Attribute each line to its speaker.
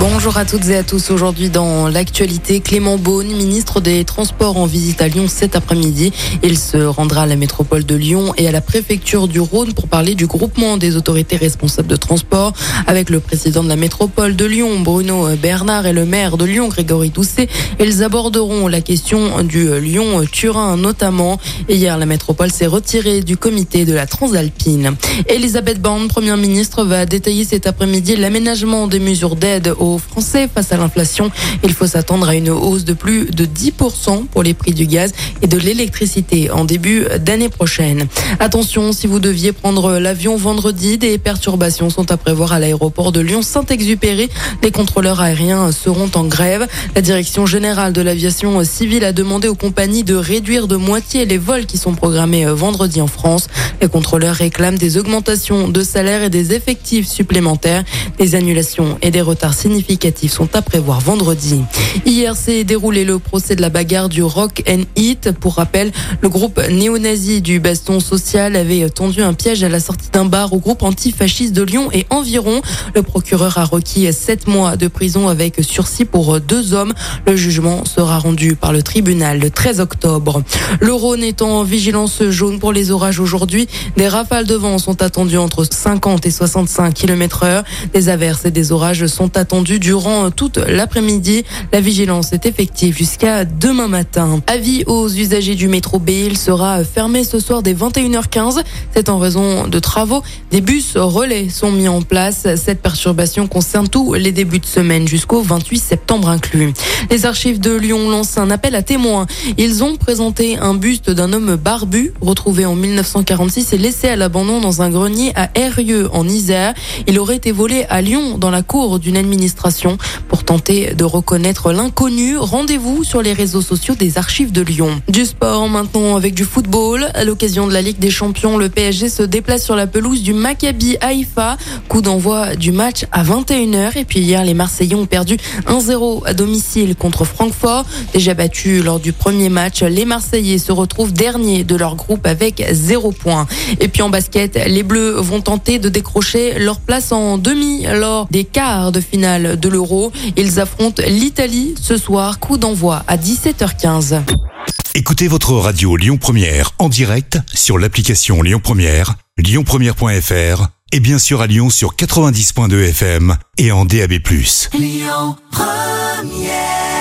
Speaker 1: Bonjour à toutes et à tous. Aujourd'hui dans l'actualité, Clément Beaune, ministre des Transports en visite à Lyon cet après-midi. Il se rendra à la métropole de Lyon et à la préfecture du Rhône pour parler du groupement des autorités responsables de transport avec le président de la métropole de Lyon, Bruno Bernard, et le maire de Lyon, Grégory Doucet. Ils aborderont la question du Lyon-Turin notamment. Hier, la métropole s'est retirée du comité de la Transalpine. Elisabeth Borne, première ministre, va détailler cet après-midi l'aménagement des mesures d'aide Français face à l'inflation. Il faut s'attendre à une hausse de plus de 10% pour les prix du gaz et de l'électricité en début d'année prochaine. Attention, si vous deviez prendre l'avion vendredi, des perturbations sont à prévoir à l'aéroport de Lyon-Saint-Exupéry. Les contrôleurs aériens seront en grève. La direction générale de l'aviation civile a demandé aux compagnies de réduire de moitié les vols qui sont programmés vendredi en France. Les contrôleurs réclament des augmentations de salaire et des effectifs supplémentaires, des annulations et des retards significatifs sont à prévoir vendredi. Hier s'est déroulé le procès de la bagarre du Rock and Hit. Pour rappel, le groupe néo-nazi du Baston Social avait tendu un piège à la sortie d'un bar au groupe antifasciste de Lyon et environ. Le procureur a requis sept mois de prison avec sursis pour deux hommes. Le jugement sera rendu par le tribunal le 13 octobre. Le Rhône est en vigilance jaune pour les orages aujourd'hui. Des rafales de vent sont attendues entre 50 et 65 km heure. Des averses et des orages sont attendus durant toute l'après-midi. La vigilance est effective jusqu'à demain matin. Avis aux usagers du métro B, il sera fermé ce soir dès 21h15. C'est en raison de travaux. Des bus relais sont mis en place. Cette perturbation concerne tous les débuts de semaine jusqu'au 28 septembre inclus. Les archives de Lyon lancent un appel à témoins. Ils ont présenté un buste d'un homme barbu retrouvé en 1946 et laissé à l'abandon dans un grenier à Herrieux en Isère. Il aurait été volé à Lyon dans la cour d'une administration pour tenter de reconnaître l'inconnu. Rendez-vous sur les réseaux sociaux des archives de Lyon. Du sport maintenant avec du football. À l'occasion de la Ligue des Champions, le PSG se déplace sur la pelouse du Maccabi Haïfa. Coup d'envoi du match à 21h. Et puis hier, les Marseillais ont perdu 1-0 à domicile contre Francfort. Déjà battus lors du premier match, les Marseillais se retrouvent derniers de leur groupe avec 0 points. Et puis en basket, les Bleus vont tenter de décrocher leur place en demi lors des quarts de finale de l'Euro. Ils affrontent l'Italie ce soir, coup d'envoi à 17h15.
Speaker 2: Écoutez votre radio Lyon Première en direct sur l'application Lyon Première, lyonpremière.fr et bien sûr à Lyon sur 90.2 FM et en DAB+. Lyon Première